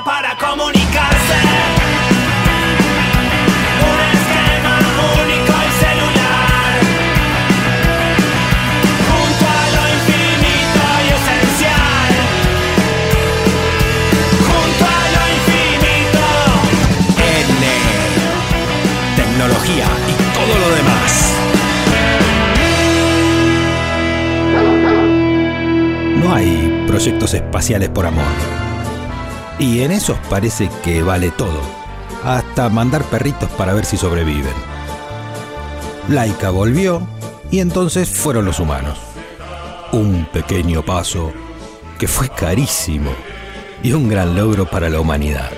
para comunicarse. Un esquema único y celular. Junto a lo infinito y esencial. Junto a lo infinito. N. Tecnología y todo lo demás. No hay proyectos espaciales por amor. Y en esos parece que vale todo. Hasta mandar perritos para ver si sobreviven. Laika volvió y entonces fueron los humanos. Un pequeño paso que fue carísimo y un gran logro para la humanidad.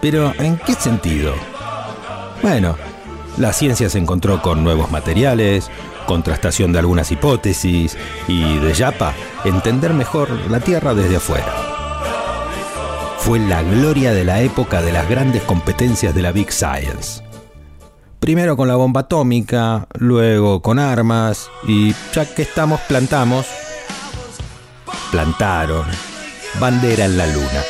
Pero ¿en qué sentido? Bueno, la ciencia se encontró con nuevos materiales, contrastación de algunas hipótesis y, de Yapa, entender mejor la Tierra desde afuera. Fue la gloria de la época de las grandes competencias de la Big Science. Primero con la bomba atómica, luego con armas y ya que estamos plantamos, plantaron bandera en la luna.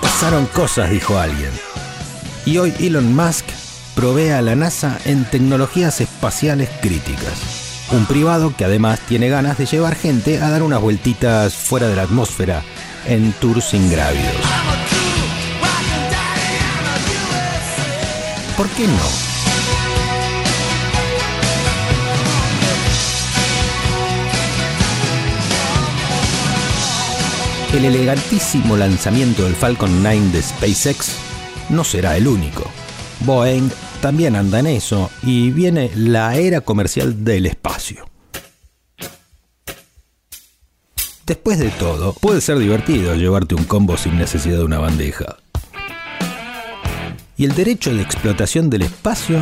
Pasaron cosas, dijo alguien. Y hoy Elon Musk provee a la NASA en tecnologías espaciales críticas. Un privado que además tiene ganas de llevar gente a dar unas vueltitas fuera de la atmósfera en tours ingrávidos. ¿Por qué no? El elegantísimo lanzamiento del Falcon 9 de SpaceX no será el único. Boeing también anda en eso y viene la era comercial del espacio. Después de todo, puede ser divertido llevarte un combo sin necesidad de una bandeja. Y el derecho de explotación del espacio,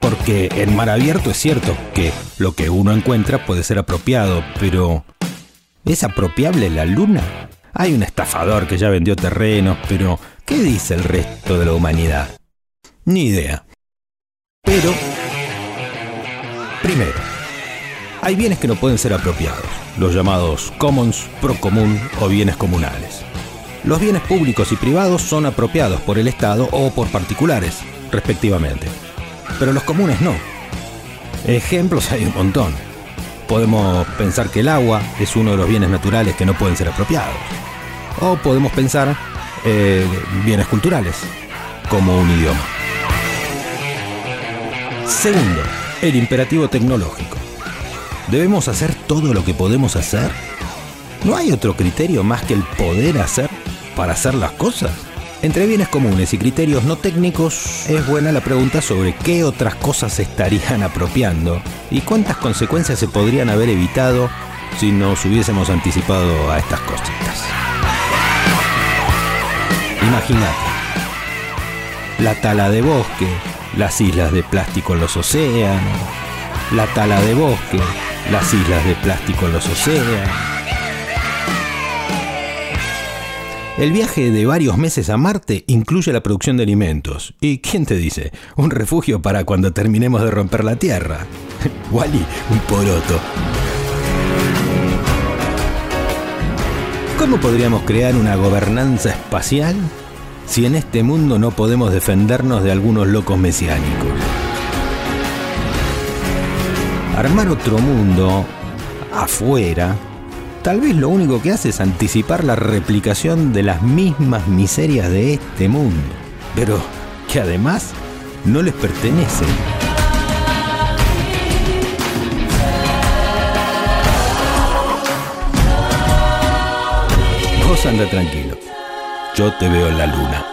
porque en mar abierto es cierto que lo que uno encuentra puede ser apropiado, pero ¿es apropiable la luna? Hay un estafador que ya vendió terrenos, pero ¿qué dice el resto de la humanidad? Ni idea. Pero, primero, hay bienes que no pueden ser apropiados, los llamados commons, procomún o bienes comunales. Los bienes públicos y privados son apropiados por el Estado o por particulares, respectivamente. Pero los comunes no. Ejemplos hay un montón. Podemos pensar que el agua es uno de los bienes naturales que no pueden ser apropiados. O podemos pensar eh, bienes culturales, como un idioma. Segundo, el imperativo tecnológico. ¿Debemos hacer todo lo que podemos hacer? ¿No hay otro criterio más que el poder hacer para hacer las cosas? Entre bienes comunes y criterios no técnicos, es buena la pregunta sobre qué otras cosas se estarían apropiando y cuántas consecuencias se podrían haber evitado si nos hubiésemos anticipado a estas cositas. Imagínate, la tala de bosque, las islas de plástico en los océanos, la tala de bosque, las islas de plástico en los océanos. El viaje de varios meses a Marte incluye la producción de alimentos. ¿Y quién te dice? Un refugio para cuando terminemos de romper la Tierra. Wally, un poroto. ¿Cómo podríamos crear una gobernanza espacial si en este mundo no podemos defendernos de algunos locos mesiánicos? Armar otro mundo afuera tal vez lo único que hace es anticipar la replicación de las mismas miserias de este mundo, pero que además no les pertenecen. Vos anda tranquilo, yo te veo en la luna.